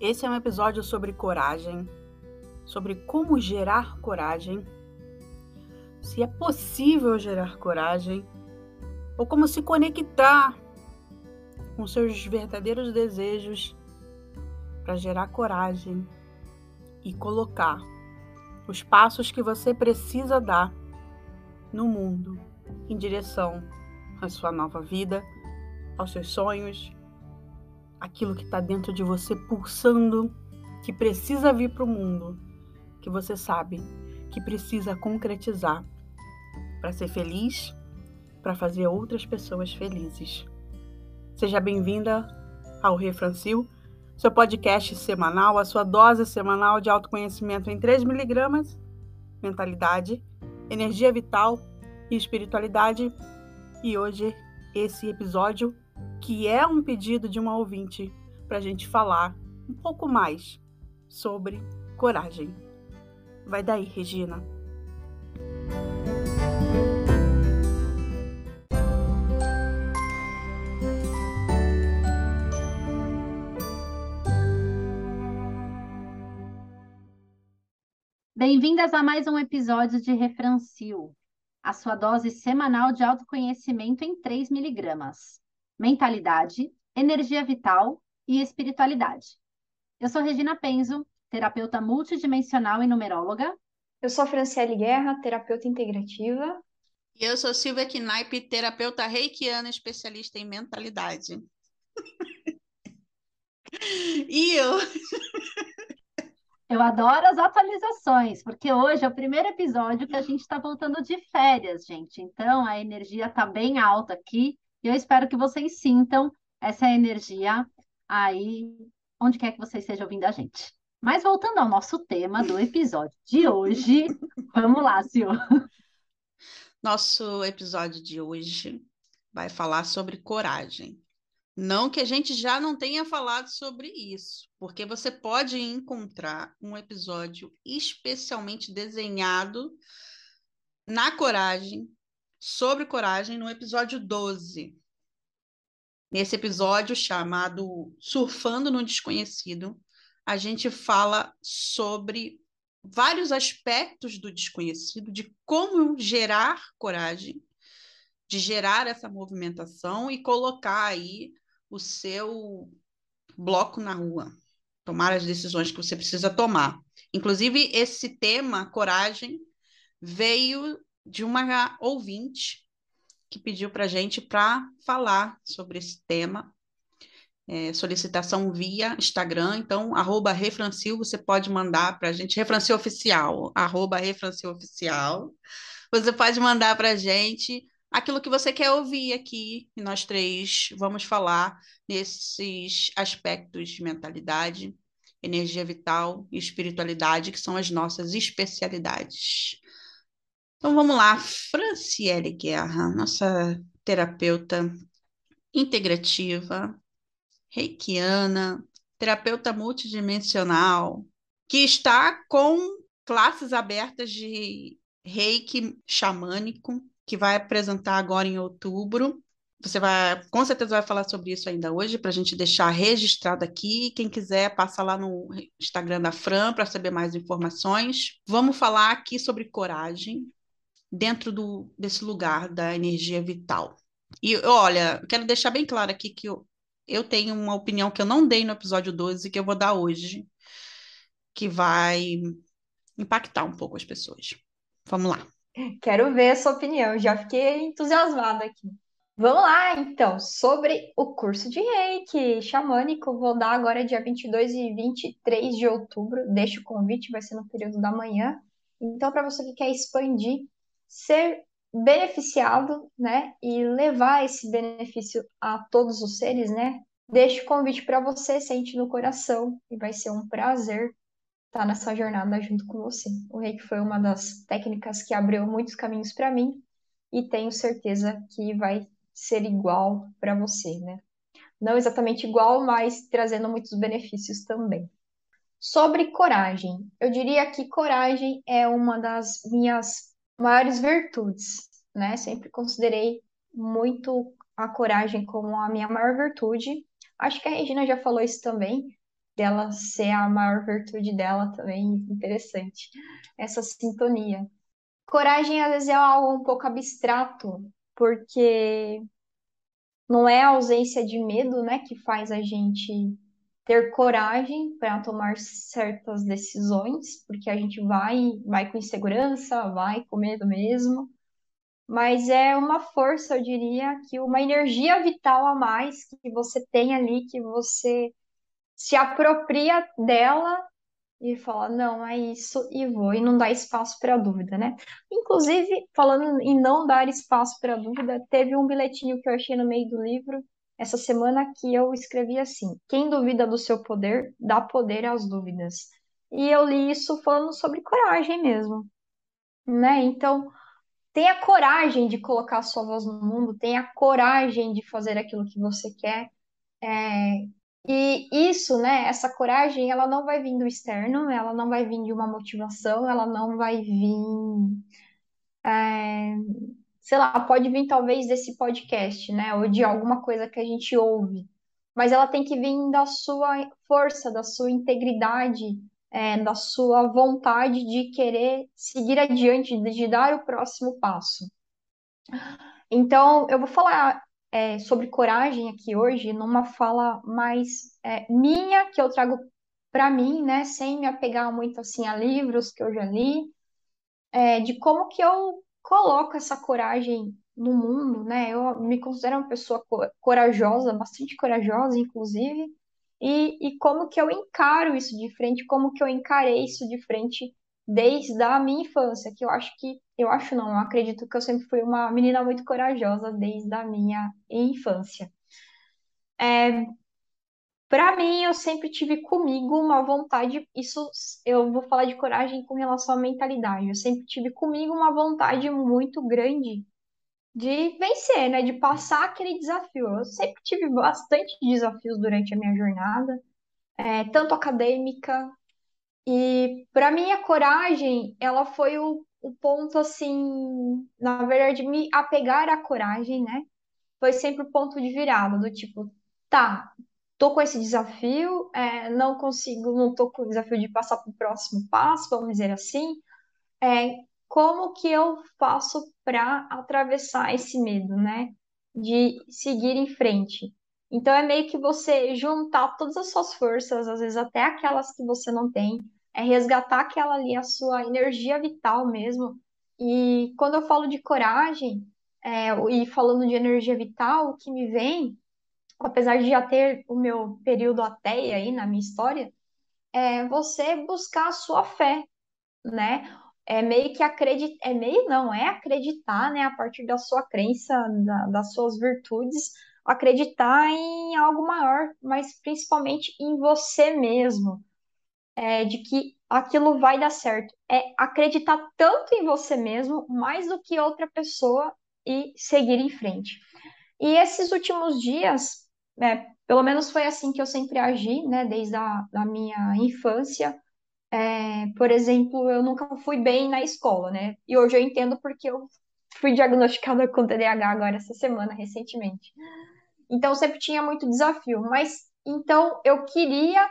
Esse é um episódio sobre coragem, sobre como gerar coragem, se é possível gerar coragem, ou como se conectar com seus verdadeiros desejos para gerar coragem e colocar os passos que você precisa dar no mundo em direção à sua nova vida, aos seus sonhos, aquilo que está dentro de você pulsando, que precisa vir para o mundo, que você sabe que precisa concretizar para ser feliz, para fazer outras pessoas felizes. Seja bem-vinda ao Refrancil, seu podcast semanal, a sua dose semanal de autoconhecimento em 3 miligramas, mentalidade, energia vital e espiritualidade. E hoje, esse episódio, que é um pedido de uma ouvinte para a gente falar um pouco mais sobre coragem. Vai daí, Regina. Bem-vindas a mais um episódio de Refrancil, a sua dose semanal de autoconhecimento em 3 miligramas. Mentalidade, energia vital e espiritualidade. Eu sou Regina Penzo, terapeuta multidimensional e numeróloga. Eu sou Franciele Guerra, terapeuta integrativa. E eu sou Silvia Knaip, terapeuta reikiana, especialista em mentalidade. e eu Eu adoro as atualizações, porque hoje é o primeiro episódio que a gente está voltando de férias, gente. Então a energia está bem alta aqui e eu espero que vocês sintam essa energia aí, onde quer que vocês estejam ouvindo a gente. Mas voltando ao nosso tema do episódio de hoje, vamos lá, Sil. Nosso episódio de hoje vai falar sobre coragem. Não que a gente já não tenha falado sobre isso, porque você pode encontrar um episódio especialmente desenhado na coragem, sobre coragem, no episódio 12. Nesse episódio chamado Surfando no Desconhecido, a gente fala sobre vários aspectos do desconhecido, de como gerar coragem, de gerar essa movimentação e colocar aí o seu bloco na rua, tomar as decisões que você precisa tomar. Inclusive, esse tema, coragem, veio de uma ouvinte que pediu para a gente para falar sobre esse tema. É, solicitação via Instagram, então, arroba Refrancil, você pode mandar para a gente, Refrancil Oficial, arroba Refrancil Oficial, você pode mandar para a gente aquilo que você quer ouvir aqui, e nós três vamos falar nesses aspectos de mentalidade, energia vital e espiritualidade, que são as nossas especialidades. Então vamos lá, Franciele Guerra, nossa terapeuta integrativa, reikiana, terapeuta multidimensional, que está com classes abertas de reiki xamânico, que vai apresentar agora em outubro. Você vai, com certeza, vai falar sobre isso ainda hoje, para a gente deixar registrado aqui. Quem quiser, passa lá no Instagram da Fran para saber mais informações. Vamos falar aqui sobre coragem dentro do, desse lugar da energia vital. E olha, quero deixar bem claro aqui que eu, eu tenho uma opinião que eu não dei no episódio 12, que eu vou dar hoje, que vai impactar um pouco as pessoas. Vamos lá. Quero ver a sua opinião, já fiquei entusiasmada aqui. Vamos lá, então, sobre o curso de reiki xamânico, vou dar agora dia 22 e 23 de outubro. Deixa o convite, vai ser no período da manhã. Então, para você que quer expandir, ser beneficiado, né, e levar esse benefício a todos os seres, né, deixo o convite para você, sente no coração, e vai ser um prazer estar tá nessa jornada junto com você. O reiki foi uma das técnicas que abriu muitos caminhos para mim e tenho certeza que vai ser igual para você, né? Não exatamente igual, mas trazendo muitos benefícios também. Sobre coragem, eu diria que coragem é uma das minhas maiores virtudes, né? Sempre considerei muito a coragem como a minha maior virtude. Acho que a Regina já falou isso também, dela ser a maior virtude dela também, interessante, essa sintonia. Coragem, às vezes, é algo um pouco abstrato, porque não é a ausência de medo, né, que faz a gente ter coragem para tomar certas decisões, porque a gente vai, vai com insegurança, vai com medo mesmo, mas é uma força, eu diria, que uma energia vital a mais que você tem ali, que você se apropria dela e fala, não, é isso, e vou, e não dá espaço para dúvida, né? Inclusive, falando em não dar espaço para dúvida, teve um bilhetinho que eu achei no meio do livro essa semana que eu escrevi assim: quem duvida do seu poder, dá poder às dúvidas. E eu li isso falando sobre coragem mesmo, né? Então, tenha coragem de colocar a sua voz no mundo, tenha coragem de fazer aquilo que você quer. É, e isso, né, essa coragem, ela não vai vir do externo, ela não vai vir de uma motivação, ela não vai vir é, sei lá, pode vir talvez desse podcast, né? Ou de alguma coisa que a gente ouve. Mas ela tem que vir da sua força, da sua integridade, é, da sua vontade de querer seguir adiante, de, dar o próximo passo. Então, eu vou falar é, sobre coragem aqui hoje, numa fala mais é, minha, que eu trago para mim, né? Sem me apegar muito assim a livros que eu já li, é, de como que eu coloco essa coragem no mundo, né? Eu me considero uma pessoa corajosa, bastante corajosa, inclusive, e, e como que eu encaro isso de frente, como que eu encarei isso de frente desde a minha infância, que eu acho que, eu acho não, eu acredito que eu sempre fui uma menina muito corajosa desde a minha infância. É, para mim, eu sempre tive comigo uma vontade, isso eu vou falar de coragem com relação à mentalidade. Eu sempre tive comigo uma vontade muito grande de vencer, né? De passar aquele desafio. Eu sempre tive bastante desafios durante a minha jornada, é, tanto acadêmica. E para mim, a coragem, ela foi o, o ponto, assim, na verdade, me apegar à coragem, né? Foi sempre o ponto de virada, do tipo, tá, tô com esse desafio, é, não consigo, não tô com o desafio de passar para o próximo passo, vamos dizer assim. É, como que eu faço para atravessar esse medo, né? De seguir em frente. Então é meio que você juntar todas as suas forças, às vezes até aquelas que você não tem, é resgatar aquela ali, a sua energia vital mesmo. E quando eu falo de coragem, é, e falando de energia vital, o que me vem apesar de já ter o meu período ateia aí na minha história, é você buscar a sua fé, né? É meio que acreditar, é meio não, é acreditar, né, a partir da sua crença, da, das suas virtudes, acreditar em algo maior, mas principalmente em você mesmo, é, de que aquilo vai dar certo. É acreditar tanto em você mesmo, mais do que outra pessoa, e seguir em frente. E esses últimos dias, é, pelo menos foi assim que eu sempre agi, né, desde a da minha infância. É, por exemplo, eu nunca fui bem na escola, né? E hoje eu entendo porque eu fui diagnosticada com TDAH agora essa semana, recentemente. Então, sempre tinha muito desafio. Mas, então, eu queria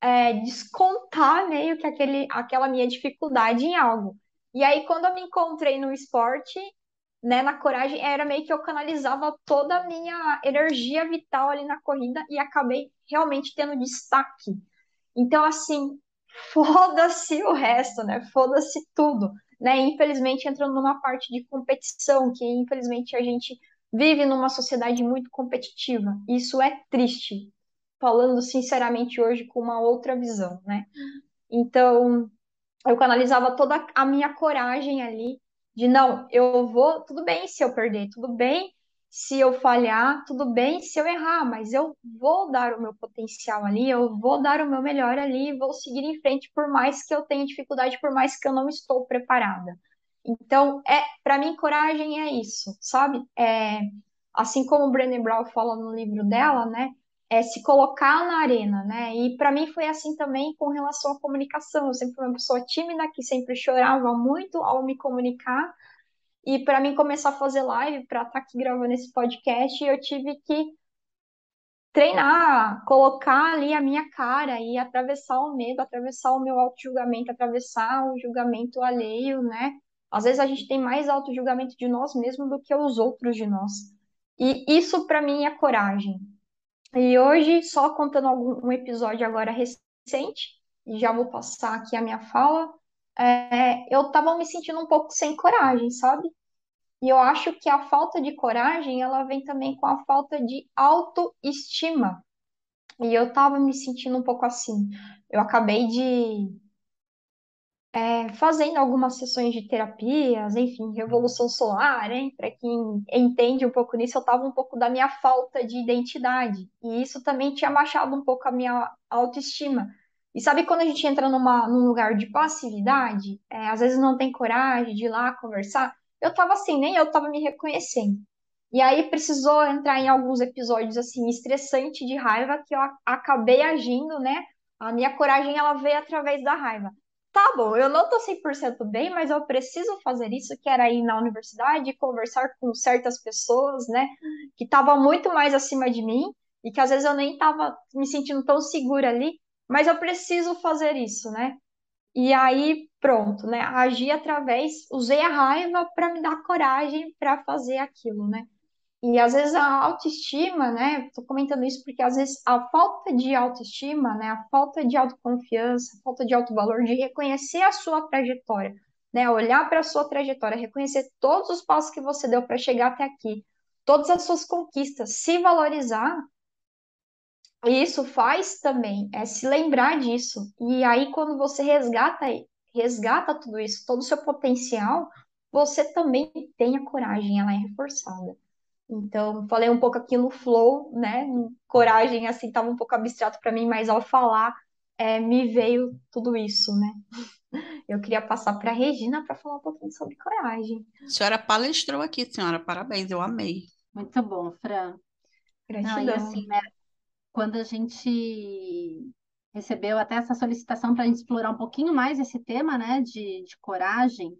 é, descontar meio que aquele, aquela minha dificuldade em algo. E aí, quando eu me encontrei no esporte, né, na coragem, era meio que eu canalizava toda a minha energia vital ali na corrida e acabei realmente tendo destaque. Então, assim, foda-se o resto, né? Foda-se tudo, né? Infelizmente, entrando numa parte de competição, que infelizmente a gente vive numa sociedade muito competitiva. Isso é triste, falando sinceramente hoje com uma outra visão, né? Então, eu canalizava toda a minha coragem ali de não, eu vou, tudo bem se eu perder, tudo bem se eu falhar, tudo bem se eu errar, mas eu vou dar o meu potencial ali, eu vou dar o meu melhor ali, vou seguir em frente por mais que eu tenha dificuldade, por mais que eu não estou preparada. Então, é, para mim coragem é isso, sabe? É, assim como o Brené Brown fala no livro dela, né? É se colocar na arena, né? E para mim foi assim também com relação à comunicação. Eu sempre fui uma pessoa tímida que sempre chorava muito ao me comunicar. E para mim começar a fazer live, para estar tá aqui gravando esse podcast, eu tive que treinar, colocar ali a minha cara e atravessar o medo, atravessar o meu auto-julgamento, atravessar o julgamento alheio, né? Às vezes a gente tem mais auto-julgamento de nós mesmos do que os outros de nós. E isso para mim é coragem. E hoje, só contando algum, um episódio agora recente, e já vou passar aqui a minha fala, é, eu estava me sentindo um pouco sem coragem, sabe? E eu acho que a falta de coragem, ela vem também com a falta de autoestima. E eu estava me sentindo um pouco assim. Eu acabei de é, fazendo algumas sessões de terapias, enfim, revolução solar, hein? Para quem entende um pouco nisso, eu estava um pouco da minha falta de identidade. E isso também tinha baixado um pouco a minha autoestima. E sabe quando a gente entra numa, num lugar de passividade, é, às vezes não tem coragem de ir lá conversar? Eu estava assim, nem eu estava me reconhecendo. E aí precisou entrar em alguns episódios assim estressante de raiva que eu acabei agindo, né? A minha coragem ela veio através da raiva. Tá bom, eu não tô 100% bem, mas eu preciso fazer isso, que era ir na universidade, conversar com certas pessoas, né, que estavam muito mais acima de mim e que às vezes eu nem estava me sentindo tão segura ali, mas eu preciso fazer isso, né? E aí, pronto, né? Agi através, usei a raiva para me dar coragem para fazer aquilo, né? E às vezes a autoestima, né? Tô comentando isso porque às vezes a falta de autoestima, né? A falta de autoconfiança, a falta de autovalor, de reconhecer a sua trajetória, né? Olhar para a sua trajetória, reconhecer todos os passos que você deu para chegar até aqui, todas as suas conquistas, se valorizar, isso faz também é se lembrar disso. E aí, quando você resgata, resgata tudo isso, todo o seu potencial, você também tem a coragem, ela é reforçada. Então, falei um pouco aqui no flow, né? Coragem, assim, estava um pouco abstrato para mim, mas ao falar, é, me veio tudo isso, né? Eu queria passar para a Regina para falar um pouquinho sobre coragem. A senhora palestrou aqui, senhora, parabéns, eu amei. Muito bom, Fran. Gratidão. Não, e assim, né? quando a gente recebeu até essa solicitação para a gente explorar um pouquinho mais esse tema, né, de, de coragem,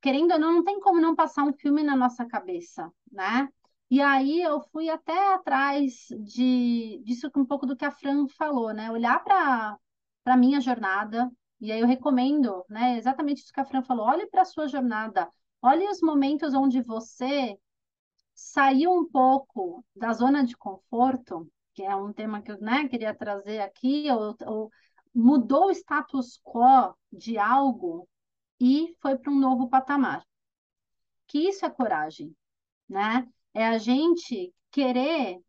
querendo ou não, não tem como não passar um filme na nossa cabeça, né? E aí eu fui até atrás de disso um pouco do que a Fran falou, né? Olhar para para minha jornada, e aí eu recomendo, né, exatamente isso que a Fran falou, olhe para a sua jornada, olhe os momentos onde você saiu um pouco da zona de conforto que é um tema que eu né, queria trazer aqui, ou, ou mudou o status quo de algo e foi para um novo patamar. Que isso é coragem, né? É a gente querer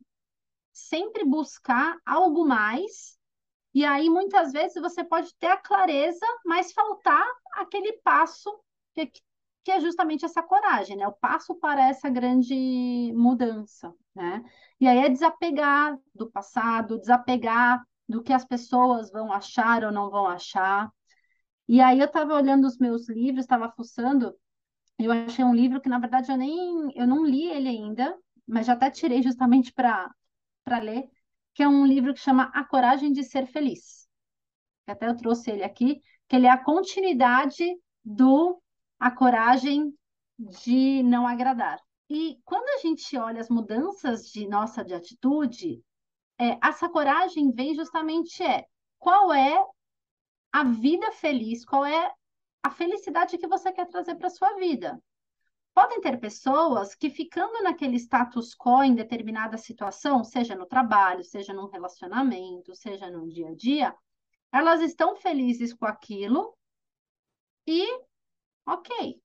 sempre buscar algo mais, e aí muitas vezes você pode ter a clareza, mas faltar aquele passo que, que é justamente essa coragem, né? O passo para essa grande mudança, né? E aí é desapegar do passado, desapegar do que as pessoas vão achar ou não vão achar. E aí eu estava olhando os meus livros, estava fuçando, eu achei um livro que na verdade eu nem eu não li ele ainda, mas já até tirei justamente para para ler, que é um livro que chama A Coragem de Ser Feliz. Até eu trouxe ele aqui, que ele é a continuidade do A Coragem de Não Agradar. E quando a gente olha as mudanças de nossa de atitude, é, essa coragem vem justamente é qual é a vida feliz, qual é a felicidade que você quer trazer para sua vida. Podem ter pessoas que ficando naquele status quo em determinada situação, seja no trabalho, seja num relacionamento, seja no dia a dia, elas estão felizes com aquilo e ok,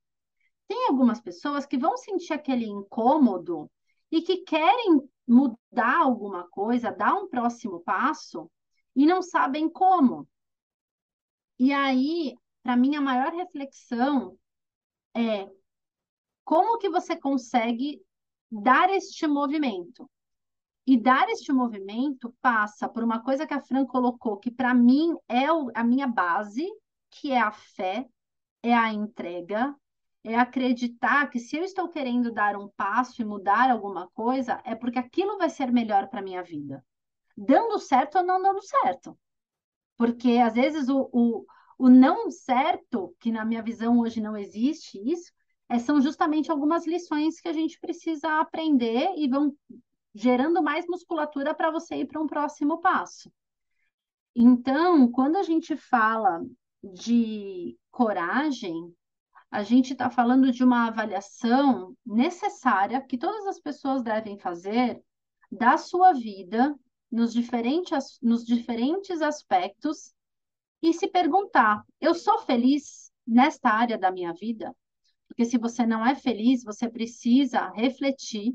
tem algumas pessoas que vão sentir aquele incômodo e que querem mudar alguma coisa, dar um próximo passo e não sabem como. E aí, para mim, a maior reflexão é como que você consegue dar este movimento. E dar este movimento passa por uma coisa que a Fran colocou, que para mim é a minha base, que é a fé, é a entrega, é acreditar que se eu estou querendo dar um passo e mudar alguma coisa, é porque aquilo vai ser melhor para minha vida. Dando certo ou não dando certo. Porque às vezes o, o, o não certo, que na minha visão hoje não existe isso, é, são justamente algumas lições que a gente precisa aprender e vão gerando mais musculatura para você ir para um próximo passo. Então, quando a gente fala de coragem, a gente está falando de uma avaliação necessária que todas as pessoas devem fazer da sua vida nos diferentes, nos diferentes aspectos e se perguntar: eu sou feliz nesta área da minha vida? Porque se você não é feliz, você precisa refletir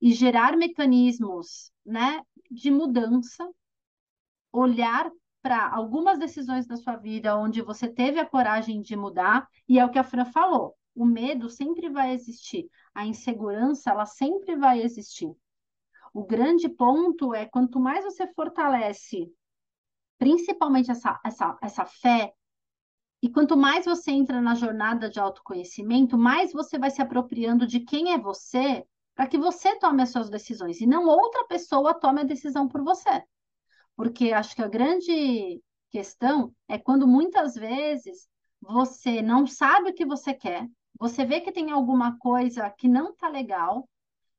e gerar mecanismos, né, de mudança, olhar para algumas decisões da sua vida onde você teve a coragem de mudar, e é o que a Fran falou. O medo sempre vai existir, a insegurança ela sempre vai existir. O grande ponto é quanto mais você fortalece, principalmente essa, essa, essa fé, e quanto mais você entra na jornada de autoconhecimento, mais você vai se apropriando de quem é você, para que você tome as suas decisões e não outra pessoa tome a decisão por você. Porque acho que a grande questão é quando muitas vezes você não sabe o que você quer, você vê que tem alguma coisa que não está legal,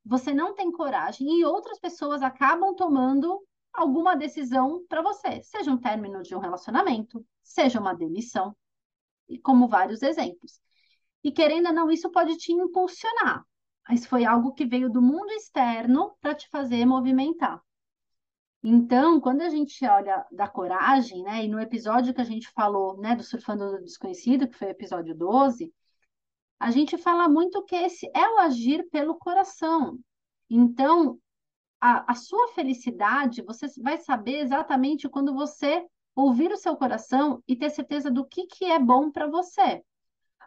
você não tem coragem e outras pessoas acabam tomando alguma decisão para você, seja um término de um relacionamento, seja uma demissão, e como vários exemplos. E querendo ou não, isso pode te impulsionar, mas foi algo que veio do mundo externo para te fazer movimentar. Então, quando a gente olha da coragem, né, e no episódio que a gente falou, né, do Surfando do Desconhecido, que foi o episódio 12, a gente fala muito que esse é o agir pelo coração. Então, a, a sua felicidade, você vai saber exatamente quando você ouvir o seu coração e ter certeza do que, que é bom para você.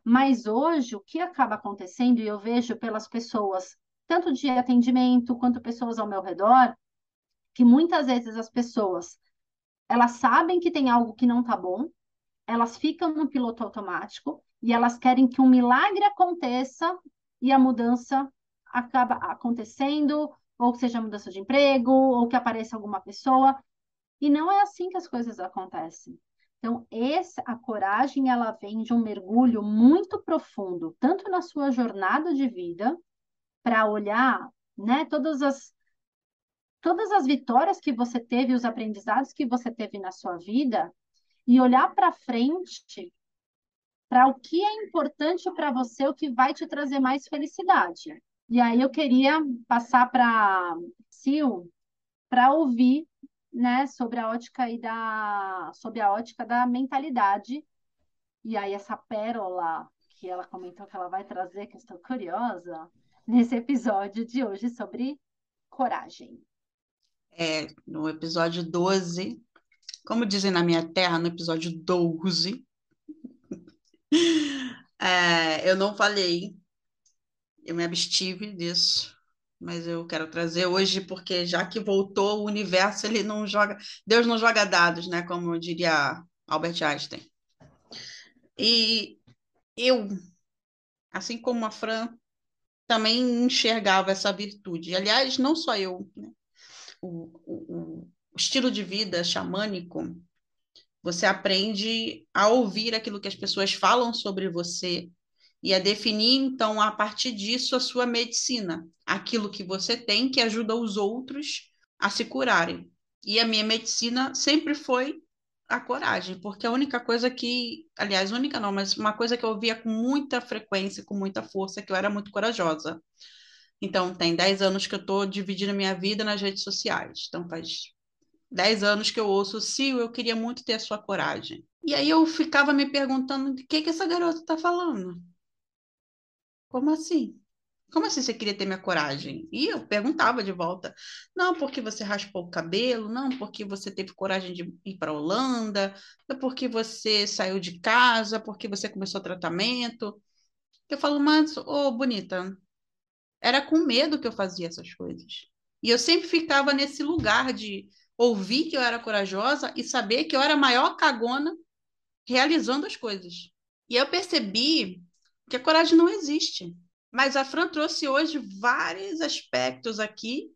Mas hoje, o que acaba acontecendo, e eu vejo pelas pessoas, tanto de atendimento quanto pessoas ao meu redor, que muitas vezes as pessoas elas sabem que tem algo que não está bom, elas ficam no piloto automático e elas querem que um milagre aconteça e a mudança acaba acontecendo, ou que seja mudança de emprego, ou que apareça alguma pessoa. E não é assim que as coisas acontecem. Então, essa, a coragem, ela vem de um mergulho muito profundo, tanto na sua jornada de vida, para olhar né, todas as todas as vitórias que você teve, os aprendizados que você teve na sua vida e olhar para frente para o que é importante para você, o que vai te trazer mais felicidade. E aí eu queria passar para Sil para ouvir, né, sobre a ótica e da sobre a ótica da mentalidade. E aí essa pérola que ela comentou que ela vai trazer, que estou curiosa, nesse episódio de hoje sobre coragem é, no episódio 12, como dizem na minha terra, no episódio 12, é, eu não falei, eu me abstive disso, mas eu quero trazer hoje porque já que voltou o universo, ele não joga, Deus não joga dados, né, como diria Albert Einstein. E eu, assim como a Fran, também enxergava essa virtude. Aliás, não só eu, né? o, o, o estilo de vida xamânico, você aprende a ouvir aquilo que as pessoas falam sobre você e a definir, então, a partir disso, a sua medicina, aquilo que você tem que ajuda os outros a se curarem. E a minha medicina sempre foi a coragem, porque a única coisa que, aliás, única não, mas uma coisa que eu via com muita frequência, com muita força, é que eu era muito corajosa. Então, tem 10 anos que eu estou dividindo minha vida nas redes sociais. Então, faz 10 anos que eu ouço, Sil, eu queria muito ter a sua coragem. E aí eu ficava me perguntando de que, que essa garota está falando. Como assim? Como assim você queria ter minha coragem? E eu perguntava de volta. Não, porque você raspou o cabelo, não, porque você teve coragem de ir para a Holanda, não porque você saiu de casa, porque você começou tratamento. Eu falo, mas, ô, oh, bonita, era com medo que eu fazia essas coisas. E eu sempre ficava nesse lugar de ouvir que eu era corajosa e saber que eu era a maior cagona realizando as coisas. E eu percebi que a coragem não existe. Mas a Fran trouxe hoje vários aspectos aqui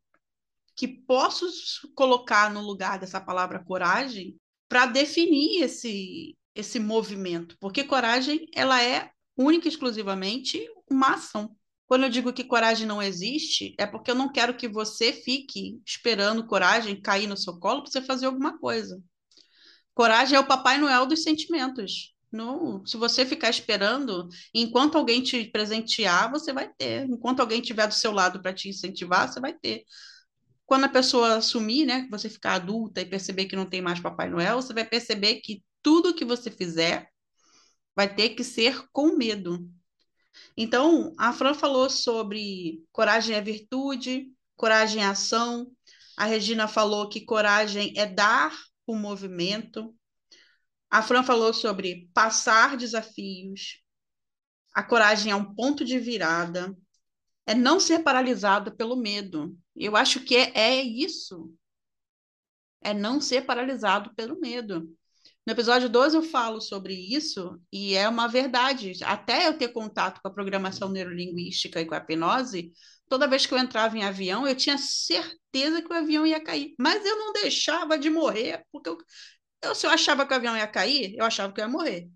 que posso colocar no lugar dessa palavra coragem para definir esse esse movimento, porque coragem ela é única e exclusivamente uma ação. Quando eu digo que coragem não existe, é porque eu não quero que você fique esperando coragem cair no seu colo para você fazer alguma coisa. Coragem é o Papai Noel dos sentimentos. Não, se você ficar esperando, enquanto alguém te presentear, você vai ter. Enquanto alguém estiver do seu lado para te incentivar, você vai ter. Quando a pessoa assumir, né, você ficar adulta e perceber que não tem mais Papai Noel, você vai perceber que tudo que você fizer vai ter que ser com medo. Então, a Fran falou sobre coragem é virtude, coragem é ação. A Regina falou que coragem é dar o movimento. A Fran falou sobre passar desafios. A coragem é um ponto de virada. É não ser paralisado pelo medo. Eu acho que é, é isso. É não ser paralisado pelo medo. No episódio 12 eu falo sobre isso e é uma verdade. Até eu ter contato com a programação neurolinguística e com a hipnose, toda vez que eu entrava em avião, eu tinha certeza que o avião ia cair. Mas eu não deixava de morrer, porque eu, eu, se eu achava que o avião ia cair, eu achava que eu ia morrer.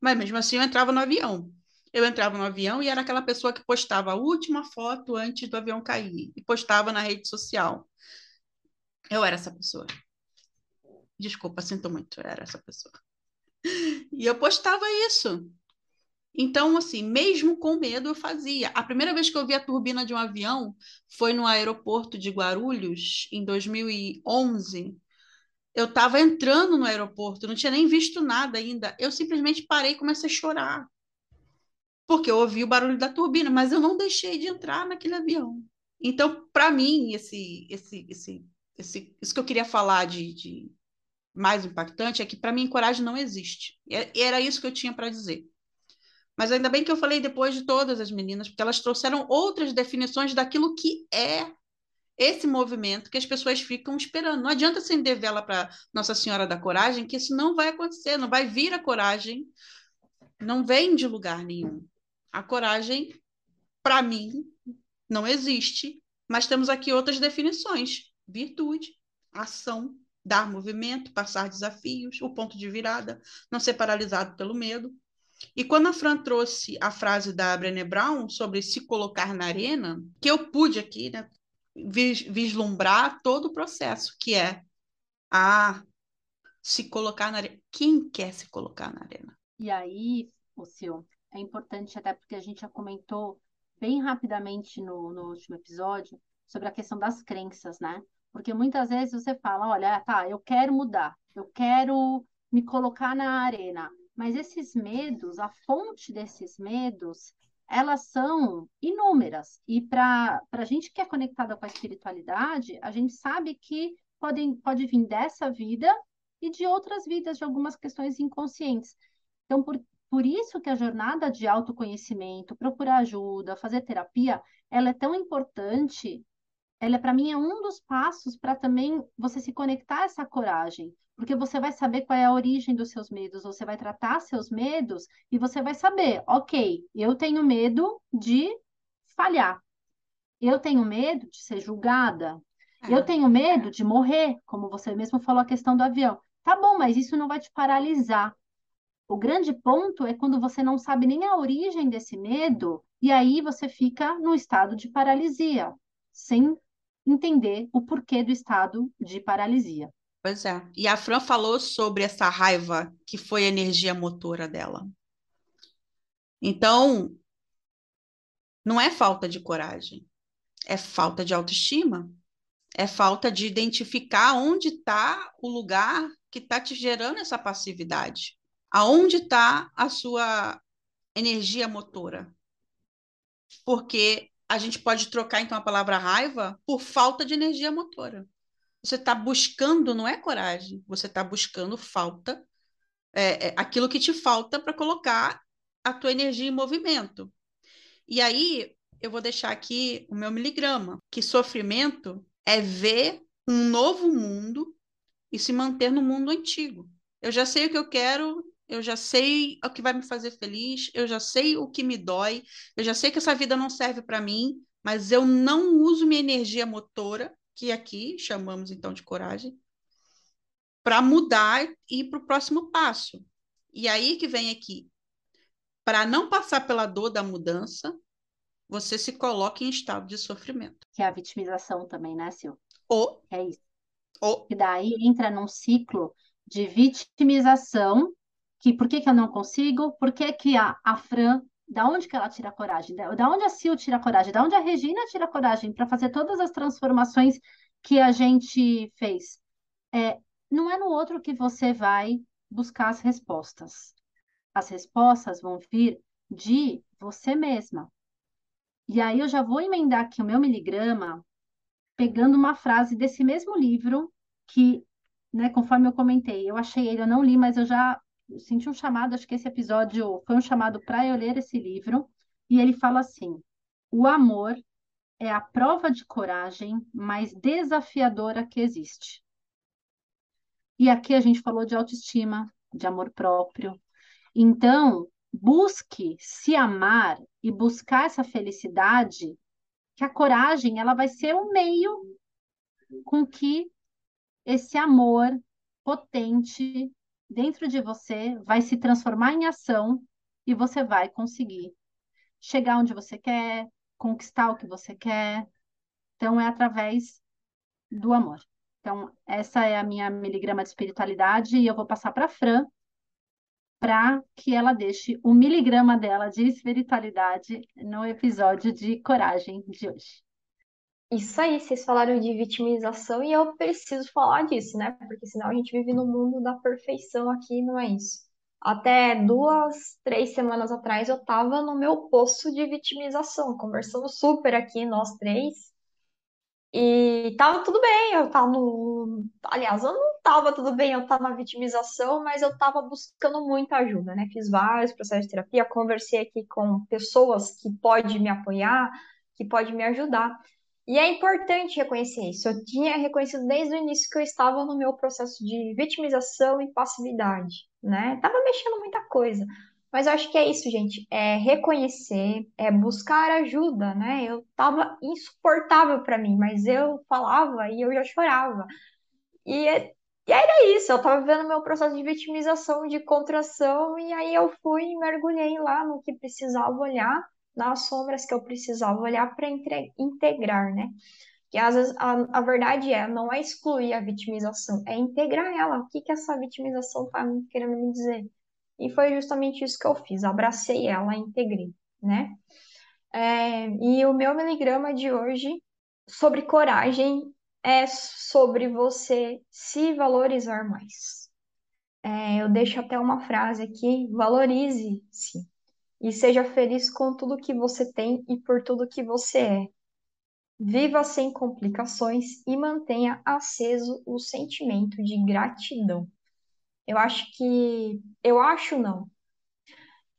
Mas mesmo assim eu entrava no avião. Eu entrava no avião e era aquela pessoa que postava a última foto antes do avião cair e postava na rede social. Eu era essa pessoa. Desculpa, sinto muito, eu era essa pessoa. E eu postava isso. Então, assim, mesmo com medo, eu fazia. A primeira vez que eu vi a turbina de um avião foi no aeroporto de Guarulhos, em 2011. Eu estava entrando no aeroporto, não tinha nem visto nada ainda. Eu simplesmente parei e comecei a chorar. Porque eu ouvi o barulho da turbina, mas eu não deixei de entrar naquele avião. Então, para mim, esse, esse, esse, esse, isso que eu queria falar de, de mais impactante é que, para mim, coragem não existe. E era isso que eu tinha para dizer. Mas ainda bem que eu falei depois de todas as meninas, porque elas trouxeram outras definições daquilo que é esse movimento que as pessoas ficam esperando. Não adianta acender vela para Nossa Senhora da Coragem, que isso não vai acontecer, não vai vir a coragem, não vem de lugar nenhum. A coragem, para mim, não existe, mas temos aqui outras definições: virtude, ação, dar movimento, passar desafios, o ponto de virada, não ser paralisado pelo medo. E quando a Fran trouxe a frase da Brené Brown sobre se colocar na arena, que eu pude aqui né, vislumbrar todo o processo, que é a se colocar na arena. Quem quer se colocar na arena? E aí, o seu é importante até porque a gente já comentou bem rapidamente no, no último episódio sobre a questão das crenças, né? Porque muitas vezes você fala, olha, tá, eu quero mudar, eu quero me colocar na arena, mas esses medos, a fonte desses medos, elas são inúmeras. E para a gente que é conectada com a espiritualidade, a gente sabe que podem, pode vir dessa vida e de outras vidas, de algumas questões inconscientes. Então, por, por isso que a jornada de autoconhecimento, procurar ajuda, fazer terapia, ela é tão importante. Ela, para mim, é um dos passos para também você se conectar a essa coragem porque você vai saber qual é a origem dos seus medos, você vai tratar seus medos e você vai saber, ok, eu tenho medo de falhar, eu tenho medo de ser julgada, eu é. tenho medo de morrer, como você mesmo falou a questão do avião. Tá bom, mas isso não vai te paralisar. O grande ponto é quando você não sabe nem a origem desse medo, e aí você fica no estado de paralisia, sem entender o porquê do estado de paralisia. Pois é. E a Fran falou sobre essa raiva que foi a energia motora dela. Então, não é falta de coragem, é falta de autoestima, é falta de identificar onde está o lugar que está te gerando essa passividade, aonde está a sua energia motora. Porque a gente pode trocar então a palavra raiva por falta de energia motora você está buscando não é coragem, você está buscando falta, é, é, aquilo que te falta para colocar a tua energia em movimento. E aí eu vou deixar aqui o meu miligrama, que sofrimento é ver um novo mundo e se manter no mundo antigo. Eu já sei o que eu quero, eu já sei o que vai me fazer feliz, eu já sei o que me dói, eu já sei que essa vida não serve para mim, mas eu não uso minha energia motora que aqui chamamos então de coragem, para mudar e ir para o próximo passo. E aí que vem aqui, para não passar pela dor da mudança, você se coloca em estado de sofrimento. Que é a vitimização também, né, Sil? Ou, É isso. ou E daí entra num ciclo de vitimização, que por que que eu não consigo? Por que que a, a Fran, da onde que ela tira a coragem? Da, da onde a Sil tira a coragem? Da onde a Regina tira a coragem para fazer todas as transformações que a gente fez? É, não é no outro que você vai buscar as respostas. As respostas vão vir de você mesma. E aí eu já vou emendar aqui o meu miligrama, pegando uma frase desse mesmo livro, que, né, conforme eu comentei, eu achei ele, eu não li, mas eu já senti um chamado, acho que esse episódio foi um chamado para eu ler esse livro, e ele fala assim: o amor é a prova de coragem mais desafiadora que existe. E aqui a gente falou de autoestima, de amor próprio. Então, busque se amar e buscar essa felicidade, que a coragem ela vai ser o meio com que esse amor potente dentro de você vai se transformar em ação e você vai conseguir chegar onde você quer, conquistar o que você quer. Então, é através do amor. Então, essa é a minha miligrama de espiritualidade e eu vou passar para a Fran para que ela deixe o miligrama dela de espiritualidade no episódio de coragem de hoje. Isso aí, vocês falaram de vitimização e eu preciso falar disso, né? Porque senão a gente vive no mundo da perfeição aqui, não é isso. Até duas, três semanas atrás eu tava no meu poço de vitimização, conversando super aqui, nós três. E tava tudo bem, eu tava no. Aliás, eu não tava tudo bem, eu tava na vitimização, mas eu tava buscando muita ajuda, né? Fiz vários processos de terapia, conversei aqui com pessoas que podem me apoiar, que podem me ajudar. E é importante reconhecer isso. Eu tinha reconhecido desde o início que eu estava no meu processo de vitimização e passividade, né? Tava mexendo muita coisa. Mas eu acho que é isso, gente. É reconhecer, é buscar ajuda, né? Eu tava insuportável para mim, mas eu falava e eu já chorava. E, e era isso, eu tava vivendo meu processo de vitimização, de contração, e aí eu fui e mergulhei lá no que precisava olhar nas sombras que eu precisava olhar para integrar, né? Que às vezes a, a verdade é, não é excluir a vitimização, é integrar ela. O que que essa vitimização tá querendo me dizer? E foi justamente isso que eu fiz, abracei ela, integrei, né? É, e o meu miligrama de hoje sobre coragem é sobre você se valorizar mais. É, eu deixo até uma frase aqui: valorize-se e seja feliz com tudo que você tem e por tudo que você é. Viva sem complicações e mantenha aceso o sentimento de gratidão. Eu acho que. Eu acho não.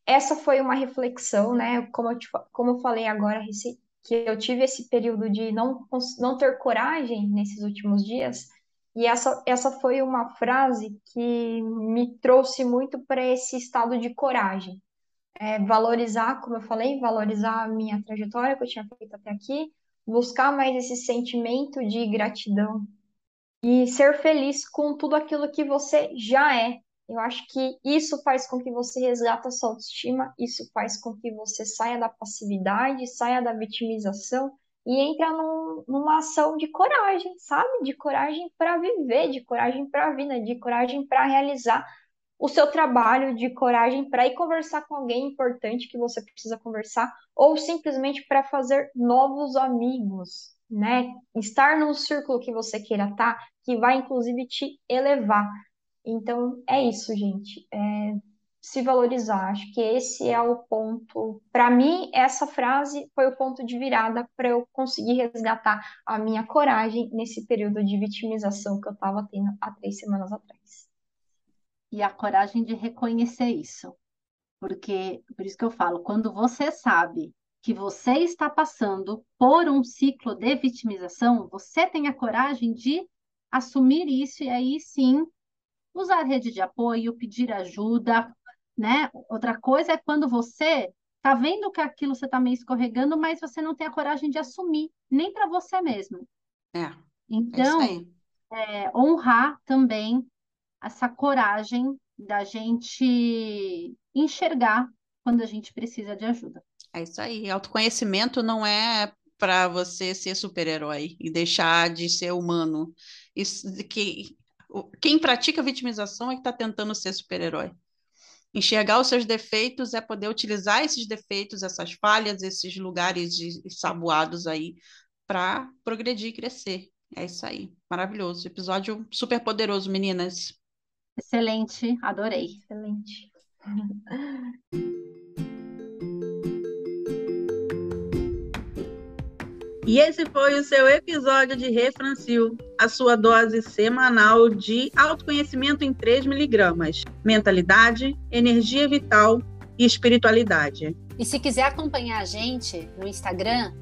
Essa foi uma reflexão, né? Como eu, te, como eu falei agora, que eu tive esse período de não, não ter coragem nesses últimos dias. E essa, essa foi uma frase que me trouxe muito para esse estado de coragem é, valorizar, como eu falei, valorizar a minha trajetória que eu tinha feito até aqui, buscar mais esse sentimento de gratidão e ser feliz com tudo aquilo que você já é. Eu acho que isso faz com que você resgata a sua autoestima, isso faz com que você saia da passividade, saia da vitimização e entra num, numa ação de coragem, sabe? De coragem para viver, de coragem para a vida, de coragem para realizar o seu trabalho de coragem para ir conversar com alguém importante que você precisa conversar, ou simplesmente para fazer novos amigos, né? Estar num círculo que você queira estar, tá, que vai inclusive te elevar. Então é isso, gente. É se valorizar. Acho que esse é o ponto. Para mim, essa frase foi o ponto de virada para eu conseguir resgatar a minha coragem nesse período de vitimização que eu estava tendo há três semanas atrás e a coragem de reconhecer isso. Porque, por isso que eu falo, quando você sabe que você está passando por um ciclo de vitimização, você tem a coragem de assumir isso e aí sim usar rede de apoio, pedir ajuda, né? Outra coisa é quando você tá vendo que aquilo você tá meio escorregando, mas você não tem a coragem de assumir, nem para você mesmo. É. é então, é, honrar também essa coragem da gente enxergar quando a gente precisa de ajuda. É isso aí. Autoconhecimento não é para você ser super-herói e deixar de ser humano. Isso, que, quem pratica vitimização é que está tentando ser super-herói. Enxergar os seus defeitos é poder utilizar esses defeitos, essas falhas, esses lugares saboados aí para progredir e crescer. É isso aí. Maravilhoso. Episódio super poderoso, meninas. Excelente, adorei. Excelente. E esse foi o seu episódio de Refrancil, a sua dose semanal de autoconhecimento em 3 miligramas, mentalidade, energia vital e espiritualidade. E se quiser acompanhar a gente no Instagram,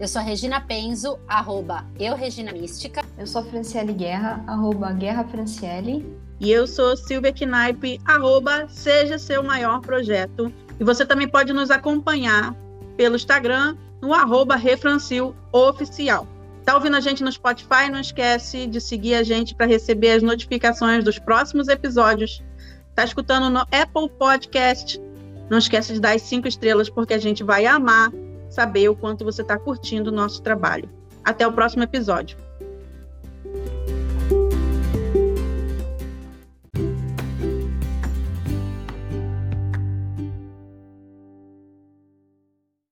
eu sou a Regina Penzo, arroba eu Regina Mística. Eu sou a Franciele Guerra, arroba Guerra Franciele. E eu sou Silvia Knaip, arroba Seja Seu Maior Projeto. E você também pode nos acompanhar pelo Instagram, no arroba Refrancil Oficial. Tá ouvindo a gente no Spotify? Não esquece de seguir a gente para receber as notificações dos próximos episódios. Tá escutando no Apple Podcast? Não esquece de dar as cinco estrelas, porque a gente vai amar saber o quanto você está curtindo o nosso trabalho. Até o próximo episódio.